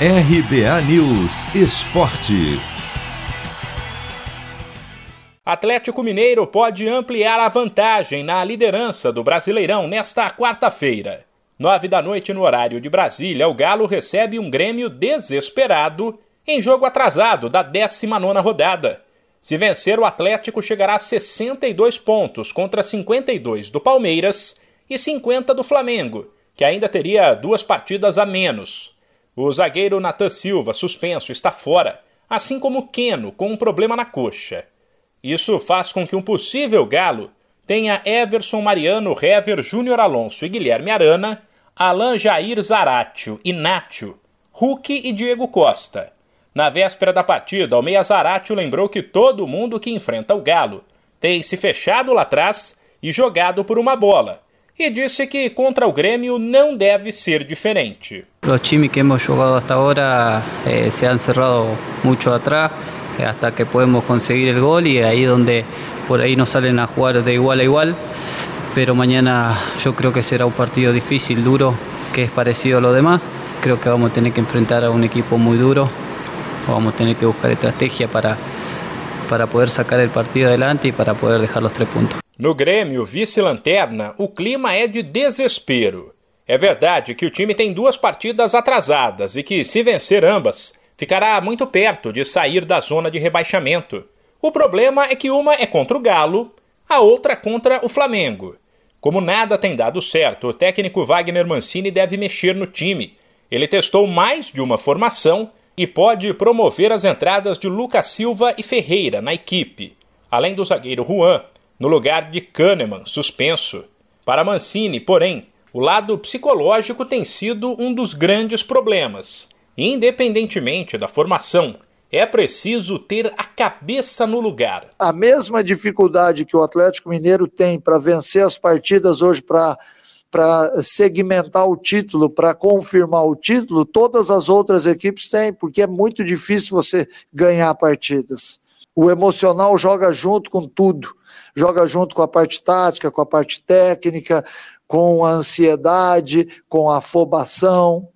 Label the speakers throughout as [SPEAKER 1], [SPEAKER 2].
[SPEAKER 1] RBA News Esporte.
[SPEAKER 2] Atlético Mineiro pode ampliar a vantagem na liderança do Brasileirão nesta quarta-feira. Nove da noite no horário de Brasília, o Galo recebe um Grêmio desesperado em jogo atrasado da 19 rodada. Se vencer, o Atlético chegará a 62 pontos contra 52 do Palmeiras e 50 do Flamengo, que ainda teria duas partidas a menos. O zagueiro Natan Silva, suspenso, está fora, assim como Keno, com um problema na coxa. Isso faz com que um possível galo tenha Everson Mariano, Hever, Júnior Alonso e Guilherme Arana, Alan Jair Zaratio, Inácio, Hulk e Diego Costa. Na véspera da partida, o meia Zaratio lembrou que todo mundo que enfrenta o Galo tem se fechado lá atrás e jogado por uma bola, e disse que contra o Grêmio não deve ser diferente.
[SPEAKER 3] Os times que hemos jogado hasta ahora eh, se han cerrado mucho atrás eh, hasta que podemos conseguir el gol y ahí donde por ahí nos salen a jugar de igual a igual. Pero mañana yo creo que será un partido difícil, duro, que es parecido a lo demás. Creo que vamos a tener que enfrentar a un equipo muy duro. Vamos a tener que buscar estrategia para, para poder sacar el partido adelante y para poder dejar los tres puntos.
[SPEAKER 2] No Grêmio, vice-lanterna, o clima é de desespero. É verdade que o time tem duas partidas atrasadas e que, se vencer ambas, ficará muito perto de sair da zona de rebaixamento. O problema é que uma é contra o Galo, a outra contra o Flamengo. Como nada tem dado certo, o técnico Wagner Mancini deve mexer no time. Ele testou mais de uma formação e pode promover as entradas de Lucas Silva e Ferreira na equipe, além do zagueiro Juan, no lugar de Kahneman, suspenso. Para Mancini, porém, o lado psicológico tem sido um dos grandes problemas. Independentemente da formação, é preciso ter a cabeça no lugar.
[SPEAKER 4] A mesma dificuldade que o Atlético Mineiro tem para vencer as partidas hoje, para para segmentar o título, para confirmar o título, todas as outras equipes têm, porque é muito difícil você ganhar partidas. O emocional joga junto com tudo joga junto com a parte tática, com a parte técnica, com a ansiedade, com a afobação.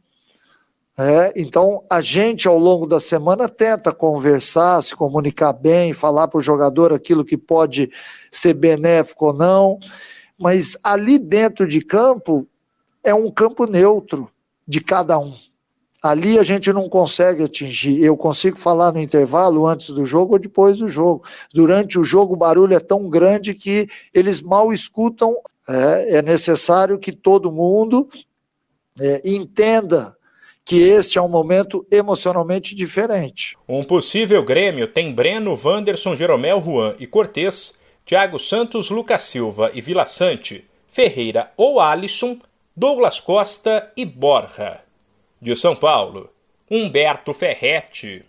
[SPEAKER 4] É, então, a gente, ao longo da semana, tenta conversar, se comunicar bem, falar para o jogador aquilo que pode ser benéfico ou não, mas ali dentro de campo é um campo neutro de cada um. Ali a gente não consegue atingir. Eu consigo falar no intervalo, antes do jogo ou depois do jogo. Durante o jogo, o barulho é tão grande que eles mal escutam. É, é necessário que todo mundo é, entenda que este é um momento emocionalmente diferente.
[SPEAKER 2] Um possível Grêmio tem Breno, Wanderson, Jeromel, Juan e Cortez, Thiago Santos, Lucas Silva e Vila Sante, Ferreira ou Alisson, Douglas Costa e Borja. De São Paulo, Humberto Ferretti.